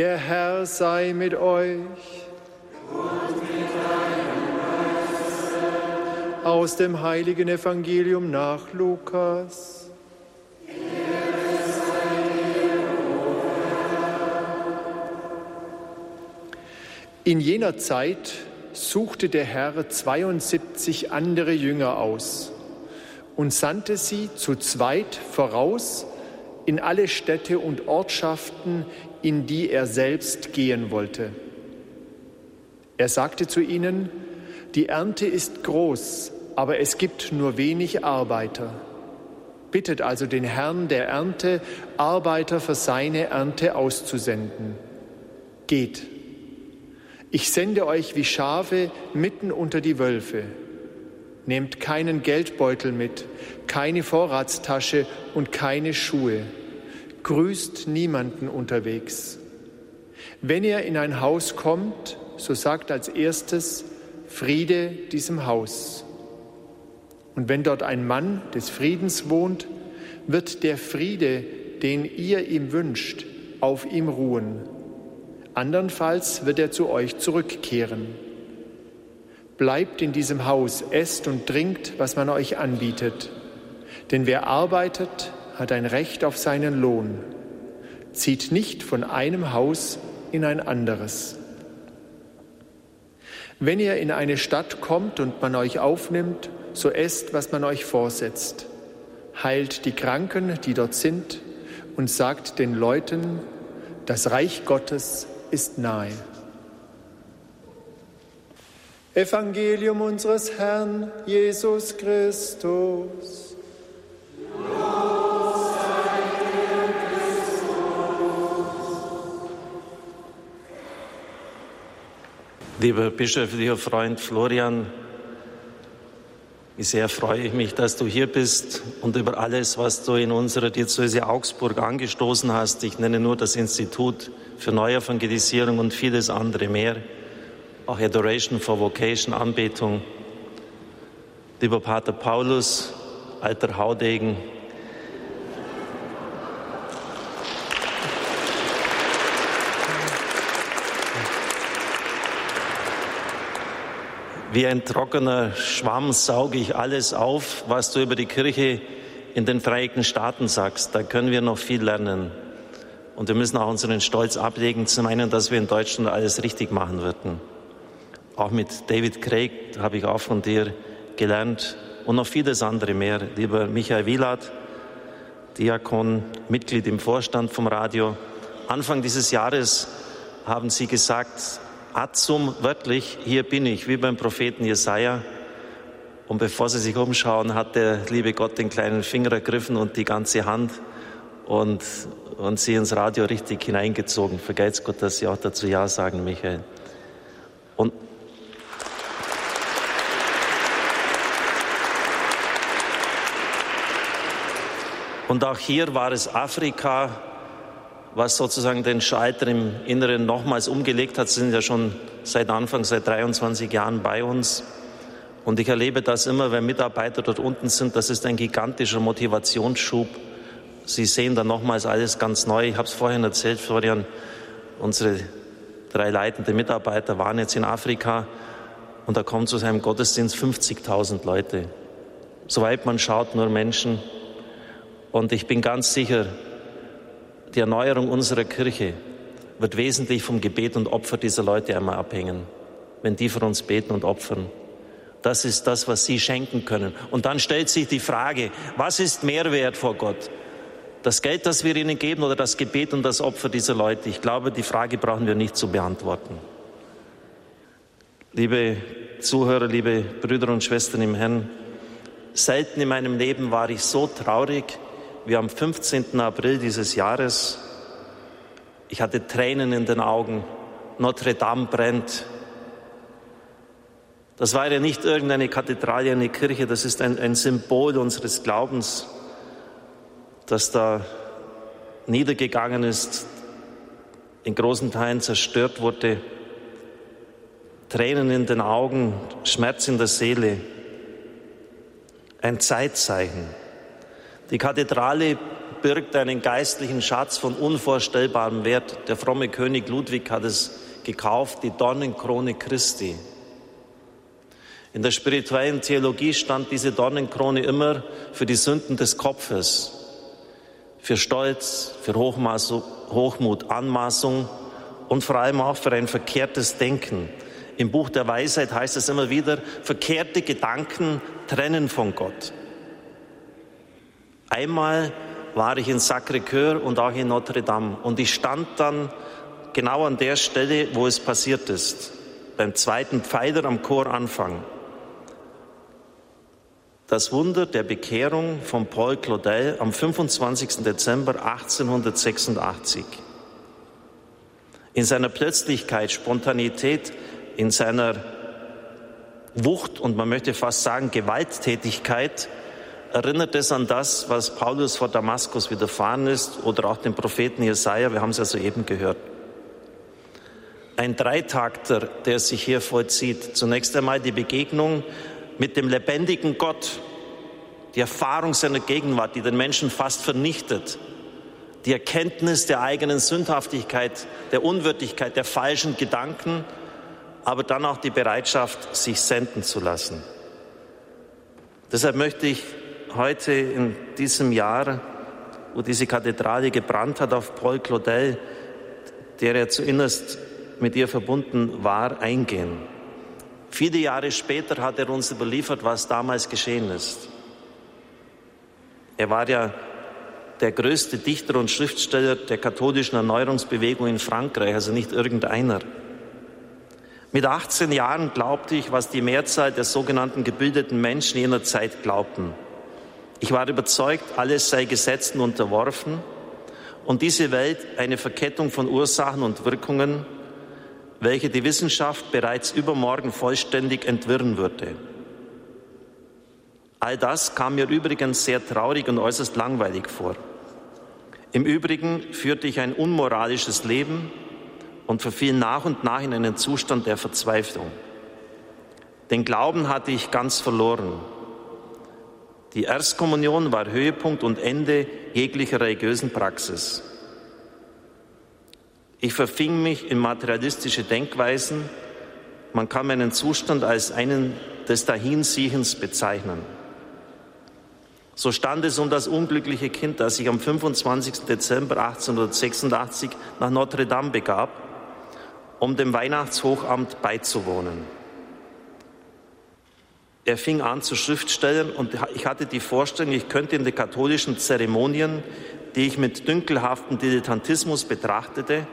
Der Herr sei mit euch. Und mit deinem. Aus dem heiligen Evangelium nach Lukas. In jener Zeit suchte der Herr 72 andere Jünger aus und sandte sie zu zweit voraus in alle Städte und Ortschaften, in die er selbst gehen wollte. Er sagte zu ihnen, die Ernte ist groß, aber es gibt nur wenig Arbeiter. Bittet also den Herrn der Ernte, Arbeiter für seine Ernte auszusenden. Geht. Ich sende euch wie Schafe mitten unter die Wölfe. Nehmt keinen Geldbeutel mit, keine Vorratstasche und keine Schuhe. Grüßt niemanden unterwegs. Wenn ihr in ein Haus kommt, so sagt als erstes Friede diesem Haus. Und wenn dort ein Mann des Friedens wohnt, wird der Friede, den ihr ihm wünscht, auf ihm ruhen andernfalls wird er zu euch zurückkehren. Bleibt in diesem Haus, esst und trinkt, was man euch anbietet. Denn wer arbeitet, hat ein Recht auf seinen Lohn. Zieht nicht von einem Haus in ein anderes. Wenn ihr in eine Stadt kommt und man euch aufnimmt, so esst, was man euch vorsetzt. Heilt die Kranken, die dort sind, und sagt den Leuten, das Reich Gottes ist nahe. Evangelium unseres Herrn Jesus Christus. Lieber bischöflicher Freund Florian, wie sehr freue ich mich, dass du hier bist und über alles, was du in unserer Diözese Augsburg angestoßen hast. Ich nenne nur das Institut für Neuevangelisierung und vieles andere mehr. Auch Adoration for Vocation, Anbetung. Lieber Pater Paulus, alter Haudegen, Wie ein trockener Schwamm sauge ich alles auf, was du über die Kirche in den Vereinigten Staaten sagst. Da können wir noch viel lernen. Und wir müssen auch unseren Stolz ablegen, zu meinen, dass wir in Deutschland alles richtig machen würden. Auch mit David Craig habe ich auch von dir gelernt und noch vieles andere mehr. Lieber Michael Wielert, Diakon, Mitglied im Vorstand vom Radio. Anfang dieses Jahres haben Sie gesagt, Atzum, wörtlich, hier bin ich, wie beim Propheten Jesaja. Und bevor Sie sich umschauen, hat der liebe Gott den kleinen Finger ergriffen und die ganze Hand und, und sie ins Radio richtig hineingezogen. Vergeiz Gott, dass Sie auch dazu Ja sagen, Michael. Und Und auch hier war es Afrika, was sozusagen den Schalter im Inneren nochmals umgelegt hat. Sind ja schon seit Anfang, seit 23 Jahren bei uns. Und ich erlebe das immer, wenn Mitarbeiter dort unten sind, das ist ein gigantischer Motivationsschub Sie sehen dann nochmals alles ganz neu. Ich habe es vorhin erzählt, Florian, unsere drei leitenden Mitarbeiter waren jetzt in Afrika und da kommen zu seinem Gottesdienst 50.000 Leute. Soweit man schaut, nur Menschen. Und ich bin ganz sicher, die Erneuerung unserer Kirche wird wesentlich vom Gebet und Opfer dieser Leute einmal abhängen, wenn die für uns beten und opfern. Das ist das, was sie schenken können. Und dann stellt sich die Frage, was ist Mehrwert vor Gott? das Geld, das wir ihnen geben oder das Gebet und das Opfer dieser Leute? Ich glaube, die Frage brauchen wir nicht zu beantworten. Liebe Zuhörer, liebe Brüder und Schwestern im Herrn, selten in meinem Leben war ich so traurig wie am 15. April dieses Jahres. Ich hatte Tränen in den Augen. Notre Dame brennt. Das war ja nicht irgendeine Kathedrale, eine Kirche, das ist ein, ein Symbol unseres Glaubens das da niedergegangen ist, in großen Teilen zerstört wurde, Tränen in den Augen, Schmerz in der Seele, ein Zeitzeichen. Die Kathedrale birgt einen geistlichen Schatz von unvorstellbarem Wert. Der fromme König Ludwig hat es gekauft, die Dornenkrone Christi. In der spirituellen Theologie stand diese Dornenkrone immer für die Sünden des Kopfes, für Stolz, für Hochmaß, Hochmut, Anmaßung und vor allem auch für ein verkehrtes Denken. Im Buch der Weisheit heißt es immer wieder, verkehrte Gedanken trennen von Gott. Einmal war ich in Sacré-Cœur und auch in Notre Dame und ich stand dann genau an der Stelle, wo es passiert ist, beim zweiten Pfeiler am Choranfang. Das Wunder der Bekehrung von Paul Claudel am 25. Dezember 1886. In seiner Plötzlichkeit, Spontanität, in seiner Wucht und man möchte fast sagen Gewalttätigkeit erinnert es an das, was Paulus vor Damaskus widerfahren ist oder auch den Propheten Jesaja, wir haben es ja soeben gehört. Ein Dreitakter, der sich hier vollzieht. Zunächst einmal die Begegnung mit dem lebendigen Gott, die Erfahrung seiner Gegenwart, die den Menschen fast vernichtet, die Erkenntnis der eigenen Sündhaftigkeit, der Unwürdigkeit, der falschen Gedanken, aber dann auch die Bereitschaft, sich senden zu lassen. Deshalb möchte ich heute in diesem Jahr, wo diese Kathedrale gebrannt hat, auf Paul Claudel, der ja zuinnerst mit ihr verbunden war, eingehen. Viele Jahre später hat er uns überliefert, was damals geschehen ist. Er war ja der größte Dichter und Schriftsteller der katholischen Erneuerungsbewegung in Frankreich, also nicht irgendeiner. Mit 18 Jahren glaubte ich, was die Mehrzahl der sogenannten gebildeten Menschen jener Zeit glaubten. Ich war überzeugt, alles sei Gesetzen unterworfen und diese Welt eine Verkettung von Ursachen und Wirkungen, welche die Wissenschaft bereits übermorgen vollständig entwirren würde. All das kam mir übrigens sehr traurig und äußerst langweilig vor. Im Übrigen führte ich ein unmoralisches Leben und verfiel nach und nach in einen Zustand der Verzweiflung. Den Glauben hatte ich ganz verloren. Die Erstkommunion war Höhepunkt und Ende jeglicher religiösen Praxis. Ich verfing mich in materialistische Denkweisen. Man kann meinen Zustand als einen des Dahinsiechens bezeichnen. So stand es um das unglückliche Kind, das sich am 25. Dezember 1886 nach Notre Dame begab, um dem Weihnachtshochamt beizuwohnen. Er fing an zu Schriftstellen und ich hatte die Vorstellung, ich könnte in den katholischen Zeremonien, die ich mit dünkelhaftem Dilettantismus betrachtete,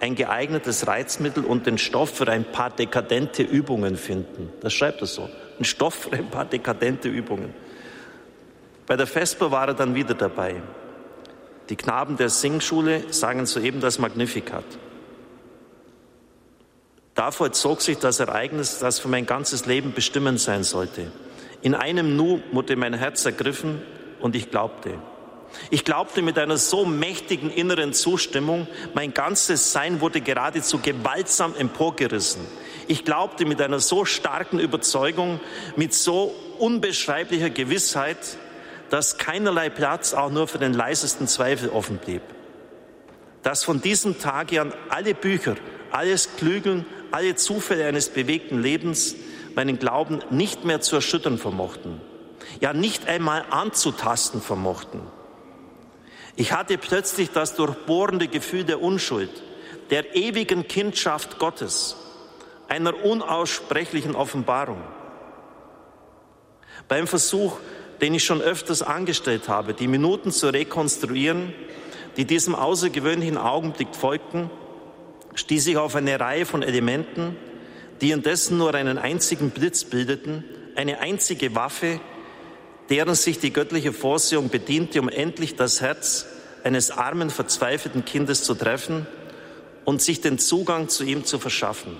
ein geeignetes Reizmittel und den Stoff für ein paar dekadente Übungen finden. Das schreibt er so. Ein Stoff für ein paar dekadente Übungen. Bei der Vesper war er dann wieder dabei. Die Knaben der Singschule sangen soeben das Magnificat. Da vollzog sich das Ereignis, das für mein ganzes Leben bestimmend sein sollte. In einem Nu wurde mein Herz ergriffen und ich glaubte. Ich glaubte mit einer so mächtigen inneren Zustimmung, mein ganzes Sein wurde geradezu gewaltsam emporgerissen. Ich glaubte mit einer so starken Überzeugung, mit so unbeschreiblicher Gewissheit, dass keinerlei Platz auch nur für den leisesten Zweifel offen blieb. Dass von diesem Tage an alle Bücher, alles Klügeln, alle Zufälle eines bewegten Lebens meinen Glauben nicht mehr zu erschüttern vermochten, ja nicht einmal anzutasten vermochten. Ich hatte plötzlich das durchbohrende Gefühl der Unschuld, der ewigen Kindschaft Gottes, einer unaussprechlichen Offenbarung. Beim Versuch, den ich schon öfters angestellt habe, die Minuten zu rekonstruieren, die diesem außergewöhnlichen Augenblick folgten, stieß ich auf eine Reihe von Elementen, die indessen nur einen einzigen Blitz bildeten, eine einzige Waffe, deren sich die göttliche Vorsehung bediente, um endlich das Herz eines armen, verzweifelten Kindes zu treffen und sich den Zugang zu ihm zu verschaffen.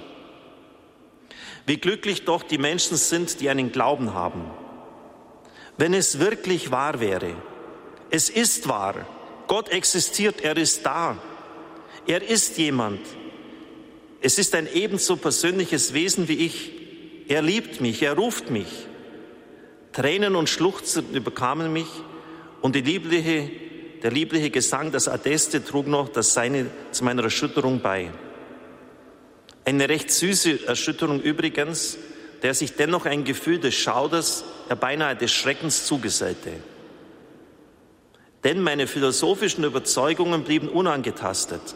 Wie glücklich doch die Menschen sind, die einen Glauben haben. Wenn es wirklich wahr wäre, es ist wahr, Gott existiert, er ist da, er ist jemand, es ist ein ebenso persönliches Wesen wie ich, er liebt mich, er ruft mich. Tränen und Schluchzen überkamen mich und liebliche der liebliche Gesang, das Adeste trug noch das Seine zu meiner Erschütterung bei. Eine recht süße Erschütterung übrigens, der sich dennoch ein Gefühl des Schauders, ja beinahe des Schreckens zugesellte. Denn meine philosophischen Überzeugungen blieben unangetastet.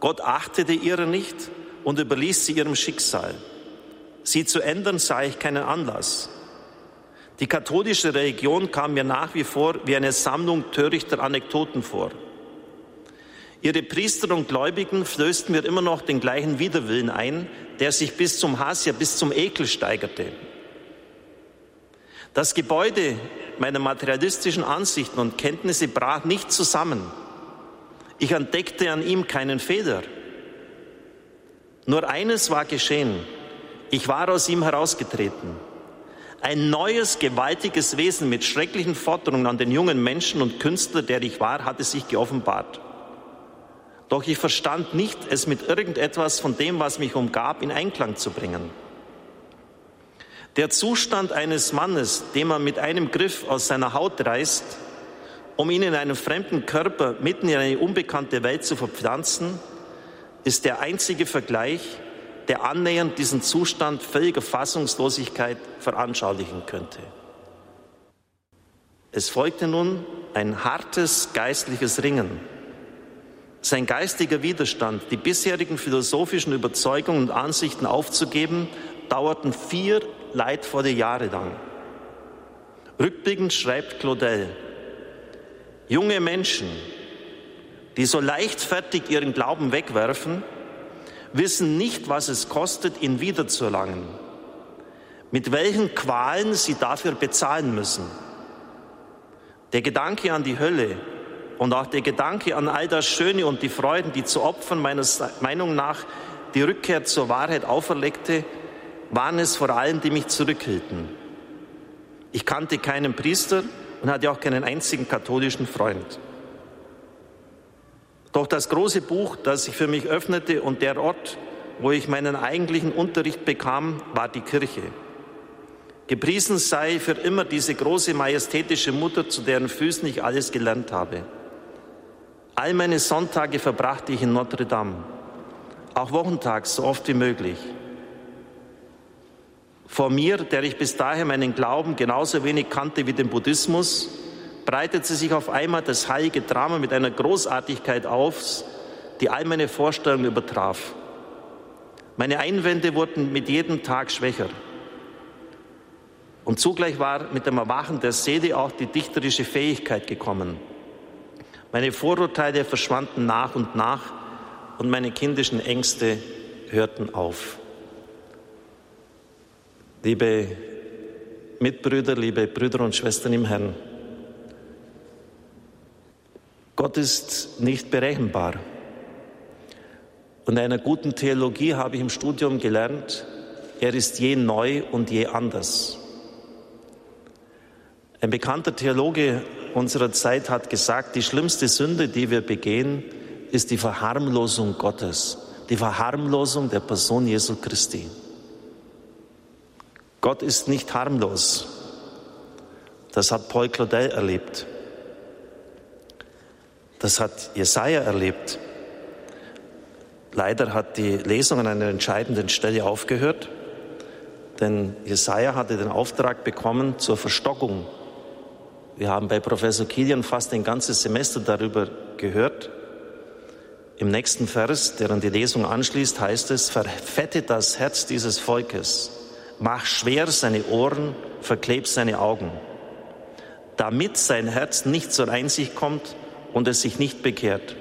Gott achtete ihrer nicht und überließ sie ihrem Schicksal. Sie zu ändern sah ich keinen Anlass. Die katholische Religion kam mir nach wie vor wie eine Sammlung törichter Anekdoten vor. Ihre Priester und Gläubigen flößten mir immer noch den gleichen Widerwillen ein, der sich bis zum Hass, ja bis zum Ekel steigerte. Das Gebäude meiner materialistischen Ansichten und Kenntnisse brach nicht zusammen. Ich entdeckte an ihm keinen Fehler. Nur eines war geschehen. Ich war aus ihm herausgetreten. Ein neues, gewaltiges Wesen mit schrecklichen Forderungen an den jungen Menschen und Künstler, der ich war, hatte sich geoffenbart. Doch ich verstand nicht, es mit irgendetwas von dem, was mich umgab, in Einklang zu bringen. Der Zustand eines Mannes, den man mit einem Griff aus seiner Haut reißt, um ihn in einem fremden Körper mitten in eine unbekannte Welt zu verpflanzen, ist der einzige Vergleich, der annähernd diesen Zustand völliger Fassungslosigkeit veranschaulichen könnte. Es folgte nun ein hartes geistliches Ringen. Sein geistiger Widerstand, die bisherigen philosophischen Überzeugungen und Ansichten aufzugeben, dauerten vier leidvolle Jahre lang. Rückblickend schreibt Claudel, junge Menschen, die so leichtfertig ihren Glauben wegwerfen, wissen nicht, was es kostet, ihn wiederzuerlangen, mit welchen Qualen sie dafür bezahlen müssen. Der Gedanke an die Hölle und auch der Gedanke an all das Schöne und die Freuden, die zu Opfern meiner Meinung nach die Rückkehr zur Wahrheit auferlegte, waren es vor allem, die mich zurückhielten. Ich kannte keinen Priester und hatte auch keinen einzigen katholischen Freund. Doch das große Buch, das sich für mich öffnete und der Ort, wo ich meinen eigentlichen Unterricht bekam, war die Kirche. Gepriesen sei für immer diese große majestätische Mutter, zu deren Füßen ich alles gelernt habe. All meine Sonntage verbrachte ich in Notre Dame, auch wochentags so oft wie möglich. Vor mir, der ich bis dahin meinen Glauben genauso wenig kannte wie den Buddhismus, breitete sich auf einmal das heilige Drama mit einer Großartigkeit auf, die all meine Vorstellungen übertraf. Meine Einwände wurden mit jedem Tag schwächer. Und zugleich war mit dem Erwachen der Seele auch die dichterische Fähigkeit gekommen. Meine Vorurteile verschwanden nach und nach und meine kindischen Ängste hörten auf. Liebe Mitbrüder, liebe Brüder und Schwestern im Herrn, Gott ist nicht berechenbar. Und in einer guten Theologie habe ich im Studium gelernt, er ist je neu und je anders. Ein bekannter Theologe unserer Zeit hat gesagt, die schlimmste Sünde, die wir begehen, ist die Verharmlosung Gottes, die Verharmlosung der Person Jesu Christi. Gott ist nicht harmlos. Das hat Paul Claudel erlebt. Das hat Jesaja erlebt. Leider hat die Lesung an einer entscheidenden Stelle aufgehört, denn Jesaja hatte den Auftrag bekommen zur Verstockung. Wir haben bei Professor Kilian fast ein ganzes Semester darüber gehört. Im nächsten Vers, der an die Lesung anschließt, heißt es, verfette das Herz dieses Volkes, mach schwer seine Ohren, verkleb seine Augen, damit sein Herz nicht zur Einsicht kommt und es sich nicht bekehrt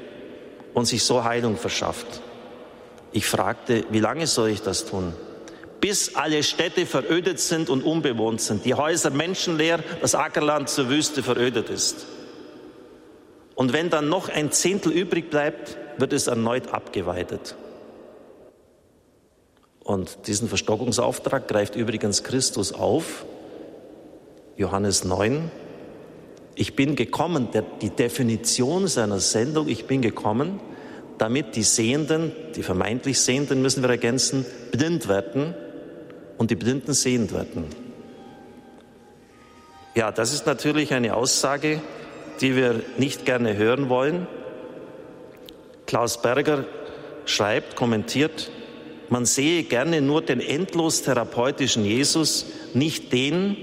und sich so Heilung verschafft. Ich fragte, wie lange soll ich das tun? Bis alle Städte verödet sind und unbewohnt sind, die Häuser menschenleer, das Ackerland zur Wüste verödet ist. Und wenn dann noch ein Zehntel übrig bleibt, wird es erneut abgeweidet. Und diesen Verstockungsauftrag greift übrigens Christus auf. Johannes 9, ich bin gekommen, der, die Definition seiner Sendung, ich bin gekommen, damit die Sehenden, die vermeintlich Sehenden müssen wir ergänzen, blind werden und die Blinden sehend werden. Ja, das ist natürlich eine Aussage, die wir nicht gerne hören wollen. Klaus Berger schreibt, kommentiert, man sehe gerne nur den endlos therapeutischen Jesus, nicht den,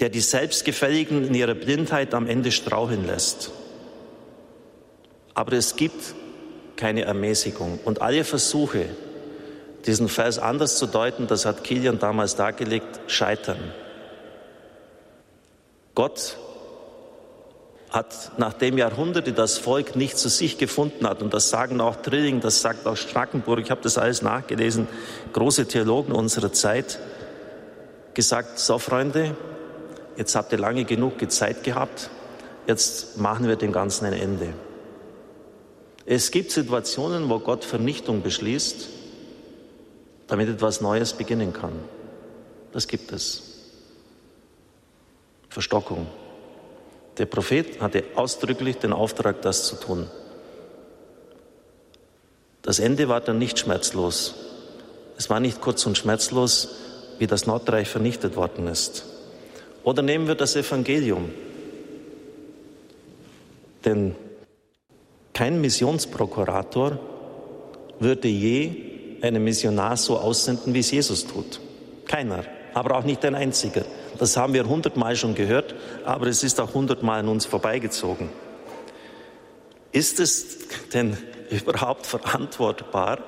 der die Selbstgefälligen in ihrer Blindheit am Ende straucheln lässt. Aber es gibt keine Ermäßigung. Und alle Versuche, diesen Vers anders zu deuten, das hat Kilian damals dargelegt, scheitern. Gott hat, nachdem Jahrhunderte das Volk nicht zu sich gefunden hat, und das sagen auch Trilling, das sagt auch Strackenburg, ich habe das alles nachgelesen, große Theologen unserer Zeit, gesagt, so Freunde, jetzt habt ihr lange genug Zeit gehabt, jetzt machen wir dem Ganzen ein Ende. Es gibt Situationen, wo Gott Vernichtung beschließt, damit etwas Neues beginnen kann. Das gibt es. Verstockung. Der Prophet hatte ausdrücklich den Auftrag, das zu tun. Das Ende war dann nicht schmerzlos. Es war nicht kurz und schmerzlos, wie das Nordreich vernichtet worden ist. Oder nehmen wir das Evangelium. Denn kein Missionsprokurator würde je einen Missionar so aussenden, wie es Jesus tut. Keiner, aber auch nicht ein einziger. Das haben wir hundertmal schon gehört, aber es ist auch hundertmal an uns vorbeigezogen. Ist es denn überhaupt verantwortbar,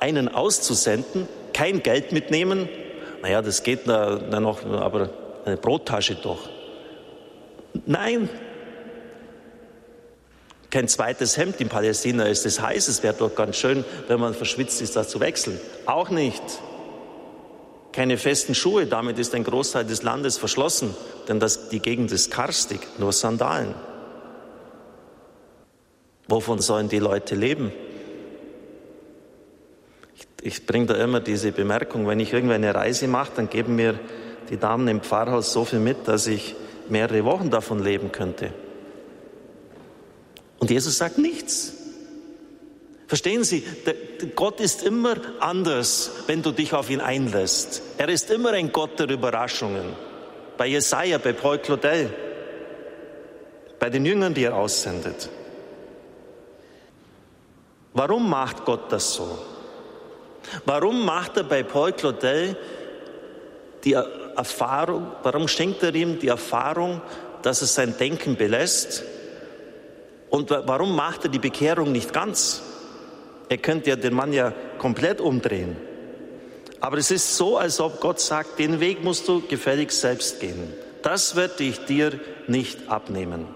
einen auszusenden, kein Geld mitnehmen? Naja, das geht da, da noch, aber eine Brottasche doch. Nein, kein zweites Hemd in Palästina ist es heiß. Es wäre doch ganz schön, wenn man verschwitzt ist, das zu wechseln. Auch nicht keine festen Schuhe, damit ist ein Großteil des Landes verschlossen, denn das, die Gegend ist karstig, nur Sandalen. Wovon sollen die Leute leben? Ich, ich bringe da immer diese Bemerkung, wenn ich irgendeine Reise mache, dann geben mir die Damen im Pfarrhaus so viel mit, dass ich mehrere Wochen davon leben könnte. Und Jesus sagt nichts. Verstehen Sie, Gott ist immer anders, wenn du dich auf ihn einlässt. Er ist immer ein Gott der Überraschungen. Bei Jesaja, bei Paul Claudel, bei den Jüngern, die er aussendet. Warum macht Gott das so? Warum macht er bei Paul Claudel die Erfahrung, warum schenkt er ihm die Erfahrung, dass er sein Denken belässt? Und warum macht er die Bekehrung nicht ganz? Er könnte ja den Mann ja komplett umdrehen. Aber es ist so, als ob Gott sagt, den Weg musst du gefälligst selbst gehen. Das werde ich dir nicht abnehmen.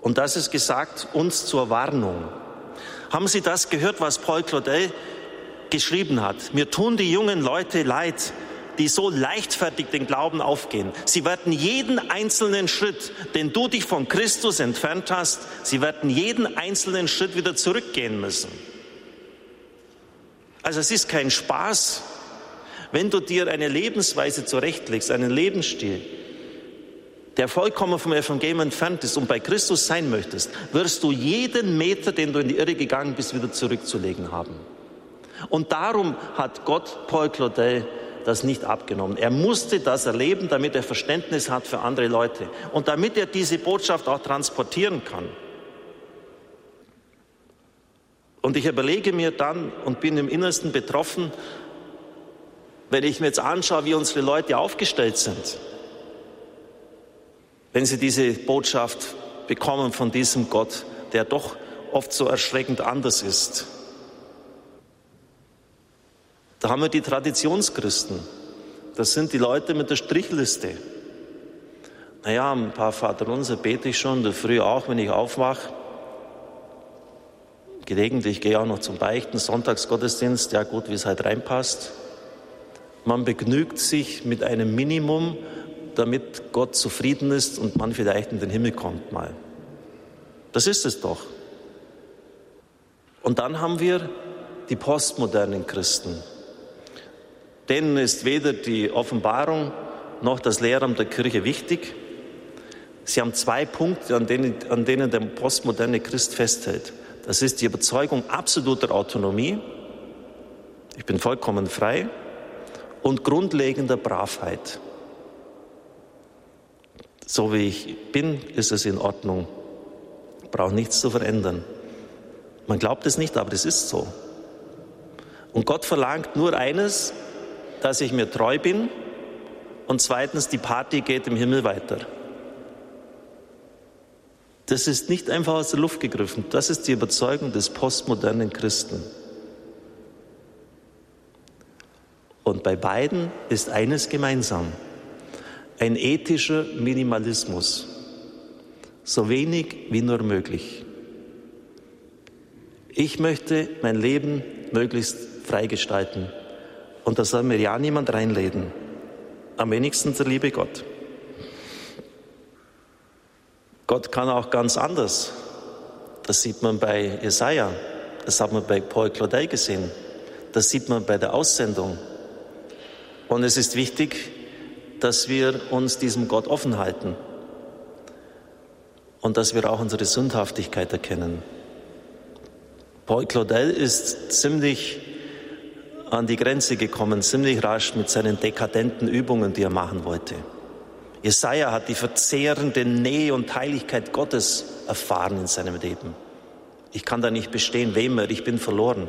Und das ist gesagt uns zur Warnung. Haben Sie das gehört, was Paul Claudel geschrieben hat? Mir tun die jungen Leute leid, die so leichtfertig den Glauben aufgehen. Sie werden jeden einzelnen Schritt, den du dich von Christus entfernt hast, sie werden jeden einzelnen Schritt wieder zurückgehen müssen. Also es ist kein Spaß, wenn du dir eine Lebensweise zurechtlegst, einen Lebensstil, der vollkommen vom Evangelium entfernt ist und bei Christus sein möchtest, wirst du jeden Meter, den du in die Irre gegangen bist, wieder zurückzulegen haben. Und darum hat Gott Paul Claudel das nicht abgenommen. Er musste das erleben, damit er Verständnis hat für andere Leute und damit er diese Botschaft auch transportieren kann. Und ich überlege mir dann und bin im Innersten betroffen, wenn ich mir jetzt anschaue, wie unsere Leute aufgestellt sind, wenn sie diese Botschaft bekommen von diesem Gott, der doch oft so erschreckend anders ist. Da haben wir die Traditionschristen. Das sind die Leute mit der Strichliste. Naja, ein paar Vaterunser bete ich schon, der Früh auch, wenn ich aufwache. Gelegentlich gehe ich auch noch zum Beichten, Sonntagsgottesdienst, ja gut, wie es halt reinpasst. Man begnügt sich mit einem Minimum, damit Gott zufrieden ist und man vielleicht in den Himmel kommt mal. Das ist es doch. Und dann haben wir die postmodernen Christen. Denen ist weder die Offenbarung noch das Lehramt der Kirche wichtig. Sie haben zwei Punkte, an denen, an denen der postmoderne Christ festhält. Das ist die Überzeugung absoluter Autonomie. Ich bin vollkommen frei und grundlegender Bravheit. So wie ich bin, ist es in Ordnung. Brauche nichts zu verändern. Man glaubt es nicht, aber es ist so. Und Gott verlangt nur eines, dass ich mir treu bin und zweitens, die Party geht im Himmel weiter. Das ist nicht einfach aus der Luft gegriffen. Das ist die Überzeugung des postmodernen Christen. Und bei beiden ist eines gemeinsam. Ein ethischer Minimalismus. So wenig wie nur möglich. Ich möchte mein Leben möglichst frei gestalten. Und da soll mir ja niemand reinleden. Am wenigsten der liebe Gott. Gott kann auch ganz anders. Das sieht man bei Jesaja. Das hat man bei Paul Claudel gesehen. Das sieht man bei der Aussendung. Und es ist wichtig, dass wir uns diesem Gott offen halten und dass wir auch unsere Sündhaftigkeit erkennen. Paul Claudel ist ziemlich an die Grenze gekommen, ziemlich rasch mit seinen dekadenten Übungen, die er machen wollte. Jesaja hat die verzehrende Nähe und Heiligkeit Gottes erfahren in seinem Leben. Ich kann da nicht bestehen, wem er, ich bin verloren.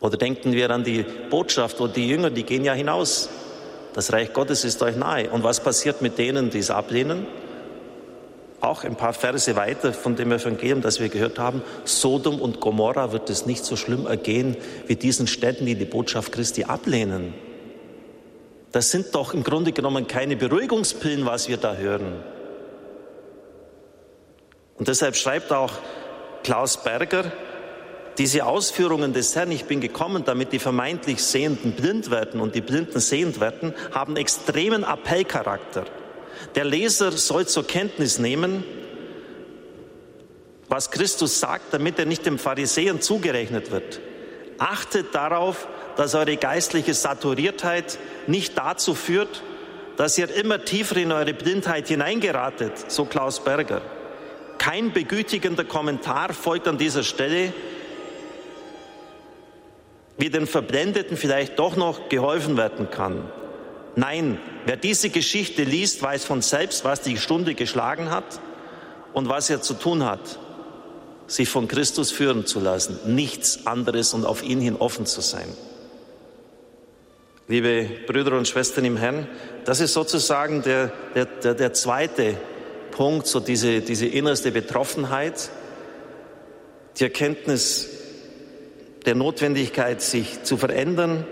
Oder denken wir an die Botschaft, wo die Jünger, die gehen ja hinaus. Das Reich Gottes ist euch nahe. Und was passiert mit denen, die es ablehnen? Auch ein paar Verse weiter von dem Evangelium, das wir gehört haben, Sodom und Gomorra wird es nicht so schlimm ergehen wie diesen Städten, die die Botschaft Christi ablehnen. Das sind doch im Grunde genommen keine Beruhigungspillen, was wir da hören. Und deshalb schreibt auch Klaus Berger, diese Ausführungen des Herrn, ich bin gekommen, damit die vermeintlich Sehenden blind werden und die Blinden sehend werden, haben extremen Appellcharakter. Der Leser soll zur Kenntnis nehmen, was Christus sagt, damit er nicht dem Pharisäern zugerechnet wird. Achtet darauf, dass eure geistliche Saturiertheit nicht dazu führt, dass ihr immer tiefer in eure Blindheit hineingeratet, so Klaus Berger. Kein begütigender Kommentar folgt an dieser Stelle, wie den Verblendeten vielleicht doch noch geholfen werden kann. Nein, wer diese Geschichte liest, weiß von selbst, was die Stunde geschlagen hat und was er zu tun hat, sich von Christus führen zu lassen, nichts anderes und auf ihn hin offen zu sein. Liebe Brüder und Schwestern im Herrn, das ist sozusagen der, der, der, der zweite Punkt, so diese, diese innerste Betroffenheit, die Erkenntnis der Notwendigkeit, sich zu verändern,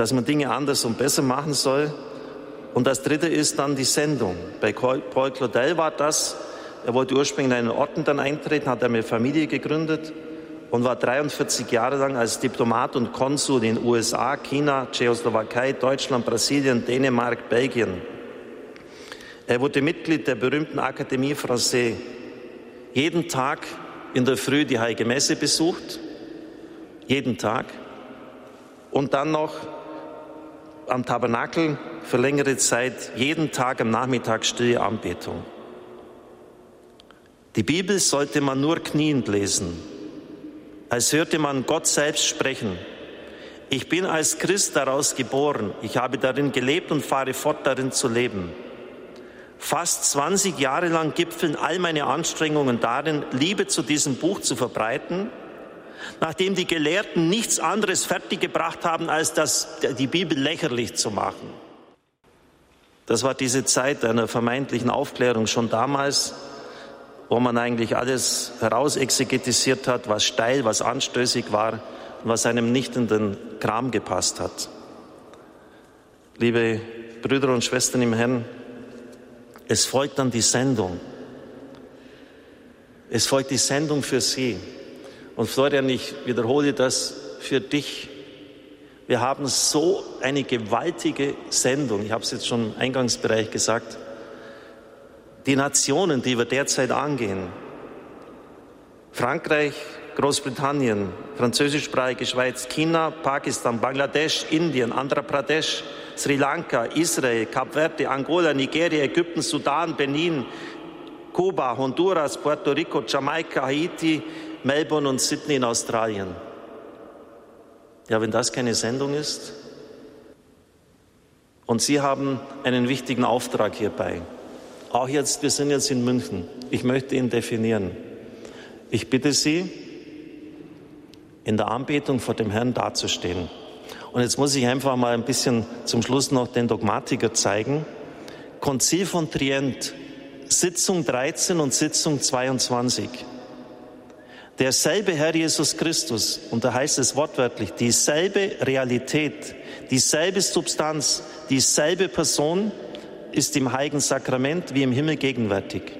dass man Dinge anders und besser machen soll. Und das Dritte ist dann die Sendung. Bei Paul Claudel war das, er wollte ursprünglich in einen Orden dann eintreten, hat eine Familie gegründet und war 43 Jahre lang als Diplomat und Konsul in USA, China, Tschechoslowakei, Deutschland, Brasilien, Dänemark, Belgien. Er wurde Mitglied der berühmten Akademie Française. Jeden Tag in der Früh die Heilige Messe besucht, jeden Tag. Und dann noch am Tabernakel für längere Zeit jeden Tag am Nachmittag stille Anbetung. Die Bibel sollte man nur kniend lesen, als hörte man Gott selbst sprechen. Ich bin als Christ daraus geboren, ich habe darin gelebt und fahre fort darin zu leben. Fast 20 Jahre lang gipfeln all meine Anstrengungen darin, Liebe zu diesem Buch zu verbreiten nachdem die Gelehrten nichts anderes fertiggebracht haben, als das, die Bibel lächerlich zu machen. Das war diese Zeit einer vermeintlichen Aufklärung schon damals, wo man eigentlich alles herausexegetisiert hat, was steil, was anstößig war und was einem nicht in den Kram gepasst hat. Liebe Brüder und Schwestern im Herrn, es folgt dann die Sendung. Es folgt die Sendung für Sie. Und Florian, ich wiederhole das für dich. Wir haben so eine gewaltige Sendung. Ich habe es jetzt schon im Eingangsbereich gesagt. Die Nationen, die wir derzeit angehen. Frankreich, Großbritannien, französischsprachige Schweiz, China, Pakistan, Bangladesch, Indien, Andhra Pradesh, Sri Lanka, Israel, Kap Verde, Angola, Nigeria, Ägypten, Sudan, Benin, Kuba, Honduras, Puerto Rico, Jamaika, Haiti, Melbourne und Sydney in Australien. Ja, wenn das keine Sendung ist, Und Sie haben einen wichtigen Auftrag hierbei. Auch jetzt, wir sind jetzt in München. Ich möchte ihn definieren. Ich bitte Sie, in der Anbetung vor dem Herrn dazustehen. Und jetzt muss ich einfach mal ein bisschen zum Schluss noch den Dogmatiker zeigen. Konzil von Trient, Sitzung 13 und Sitzung 22. Derselbe Herr Jesus Christus, und da heißt es wortwörtlich, dieselbe Realität, dieselbe Substanz, dieselbe Person ist im heiligen Sakrament wie im Himmel gegenwärtig.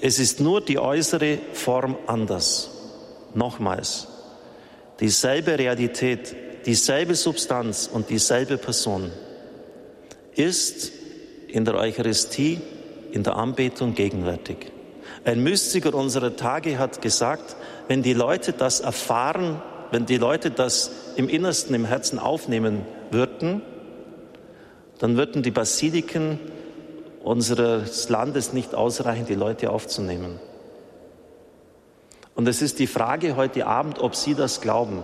Es ist nur die äußere Form anders. Nochmals, dieselbe Realität, dieselbe Substanz und dieselbe Person ist in der Eucharistie, in der Anbetung gegenwärtig. Ein Mystiker unserer Tage hat gesagt, wenn die Leute das erfahren, wenn die Leute das im Innersten, im Herzen aufnehmen würden, dann würden die Basiliken unseres Landes nicht ausreichen, die Leute aufzunehmen. Und es ist die Frage heute Abend, ob Sie das glauben.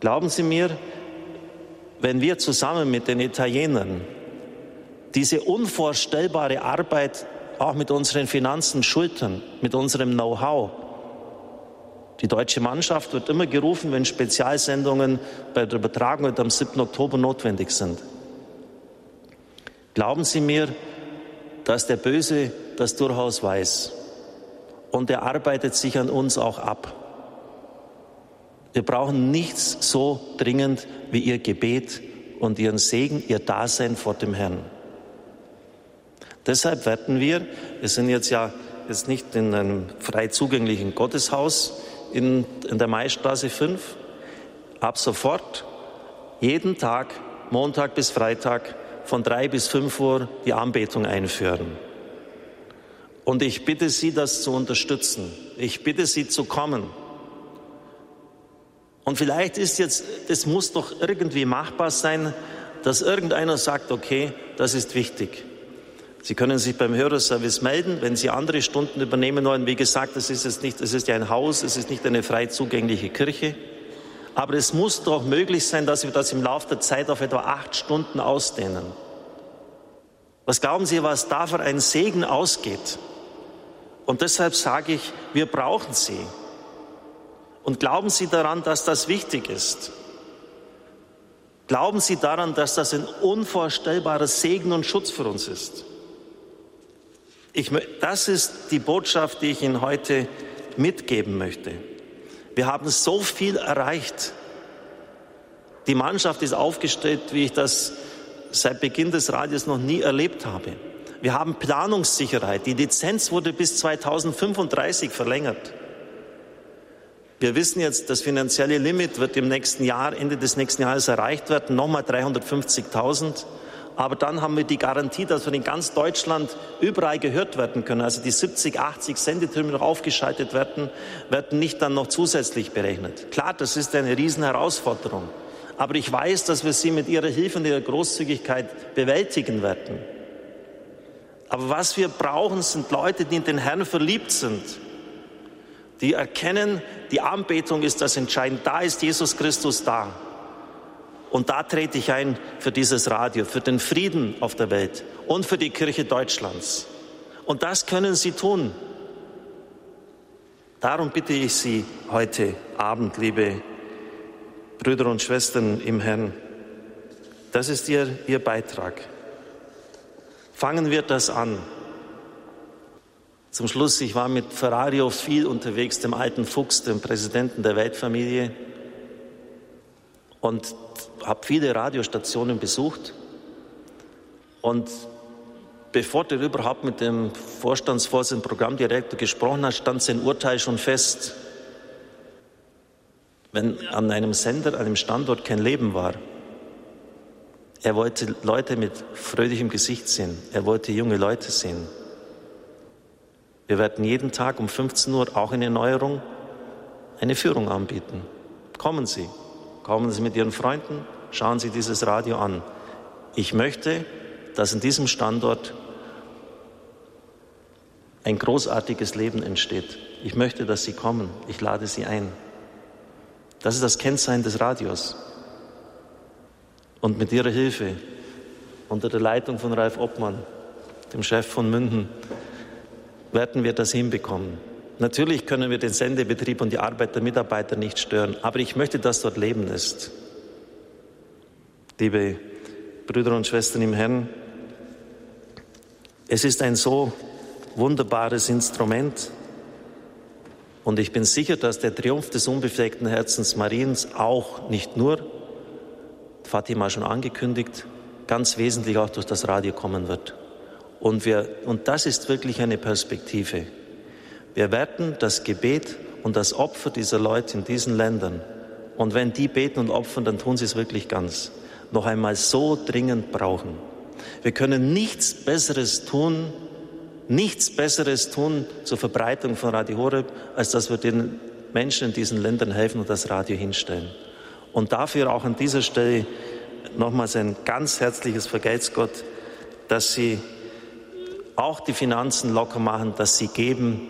Glauben Sie mir, wenn wir zusammen mit den Italienern diese unvorstellbare Arbeit auch mit unseren Finanzen schultern, mit unserem Know-how, die deutsche Mannschaft wird immer gerufen, wenn Spezialsendungen bei der Übertragung am 7. Oktober notwendig sind. Glauben Sie mir, dass der Böse das durchaus weiß und er arbeitet sich an uns auch ab. Wir brauchen nichts so dringend wie Ihr Gebet und Ihren Segen, Ihr Dasein vor dem Herrn. Deshalb werden wir, wir sind jetzt ja jetzt nicht in einem frei zugänglichen Gotteshaus in, in der Maistraße 5, ab sofort jeden Tag, Montag bis Freitag, von drei bis fünf Uhr die Anbetung einführen. Und ich bitte Sie, das zu unterstützen. Ich bitte Sie zu kommen. Und vielleicht ist jetzt, es muss doch irgendwie machbar sein, dass irgendeiner sagt, okay, das ist wichtig. Sie können sich beim Hörerservice melden, wenn Sie andere Stunden übernehmen wollen. Wie gesagt, es ist jetzt nicht, es ist ja ein Haus, es ist nicht eine frei zugängliche Kirche. Aber es muss doch möglich sein, dass wir das im Laufe der Zeit auf etwa acht Stunden ausdehnen. Was glauben Sie, was da für ein Segen ausgeht? Und deshalb sage ich, wir brauchen sie. Und glauben Sie daran, dass das wichtig ist. Glauben Sie daran, dass das ein unvorstellbarer Segen und Schutz für uns ist. Ich, das ist die Botschaft, die ich Ihnen heute mitgeben möchte. Wir haben so viel erreicht. Die Mannschaft ist aufgestellt, wie ich das seit Beginn des Radios noch nie erlebt habe. Wir haben Planungssicherheit. Die Lizenz wurde bis 2035 verlängert. Wir wissen jetzt, das finanzielle Limit wird im nächsten Jahr, Ende des nächsten Jahres erreicht werden, nochmal 350.000. Aber dann haben wir die Garantie, dass wir in ganz Deutschland überall gehört werden können. Also die 70, 80 Sendetürme noch aufgeschaltet werden, werden nicht dann noch zusätzlich berechnet. Klar, das ist eine Riesenherausforderung. Aber ich weiß, dass wir sie mit Ihrer Hilfe und Ihrer Großzügigkeit bewältigen werden. Aber was wir brauchen, sind Leute, die in den Herrn verliebt sind, die erkennen, die Anbetung ist das Entscheidende. Da ist Jesus Christus da. Und da trete ich ein für dieses Radio, für den Frieden auf der Welt und für die Kirche Deutschlands. Und das können Sie tun. Darum bitte ich Sie heute Abend, liebe Brüder und Schwestern im Herrn, das ist Ihr, Ihr Beitrag. Fangen wir das an. Zum Schluss, ich war mit Ferrario viel unterwegs, dem alten Fuchs, dem Präsidenten der Weltfamilie. Und habe viele Radiostationen besucht und bevor der überhaupt mit dem Vorstandsvorsitzenden Programmdirektor gesprochen hat, stand sein Urteil schon fest. Wenn an einem Sender, einem Standort kein Leben war, er wollte Leute mit fröhlichem Gesicht sehen, er wollte junge Leute sehen. Wir werden jeden Tag um 15 Uhr auch in Erneuerung eine Führung anbieten. Kommen Sie. Kommen Sie mit Ihren Freunden, schauen Sie dieses Radio an. Ich möchte, dass in diesem Standort ein großartiges Leben entsteht. Ich möchte, dass Sie kommen. Ich lade Sie ein. Das ist das Kennzeichen des Radios. Und mit Ihrer Hilfe, unter der Leitung von Ralf Obmann, dem Chef von Münden, werden wir das hinbekommen. Natürlich können wir den Sendebetrieb und die Arbeit der Mitarbeiter nicht stören, aber ich möchte, dass dort Leben ist. Liebe Brüder und Schwestern im Herrn, es ist ein so wunderbares Instrument und ich bin sicher, dass der Triumph des unbefleckten Herzens Mariens auch nicht nur, Fatima schon angekündigt, ganz wesentlich auch durch das Radio kommen wird. Und, wir, und das ist wirklich eine Perspektive. Wir werden das Gebet und das Opfer dieser Leute in diesen Ländern, und wenn die beten und opfern, dann tun sie es wirklich ganz, noch einmal so dringend brauchen. Wir können nichts Besseres tun, nichts Besseres tun zur Verbreitung von Radio Horeb, als dass wir den Menschen in diesen Ländern helfen und das Radio hinstellen. Und dafür auch an dieser Stelle nochmals ein ganz herzliches Vergelt's Gott, dass Sie auch die Finanzen locker machen, dass Sie geben,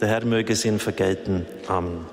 der Herr möge es Ihnen vergelten. Amen.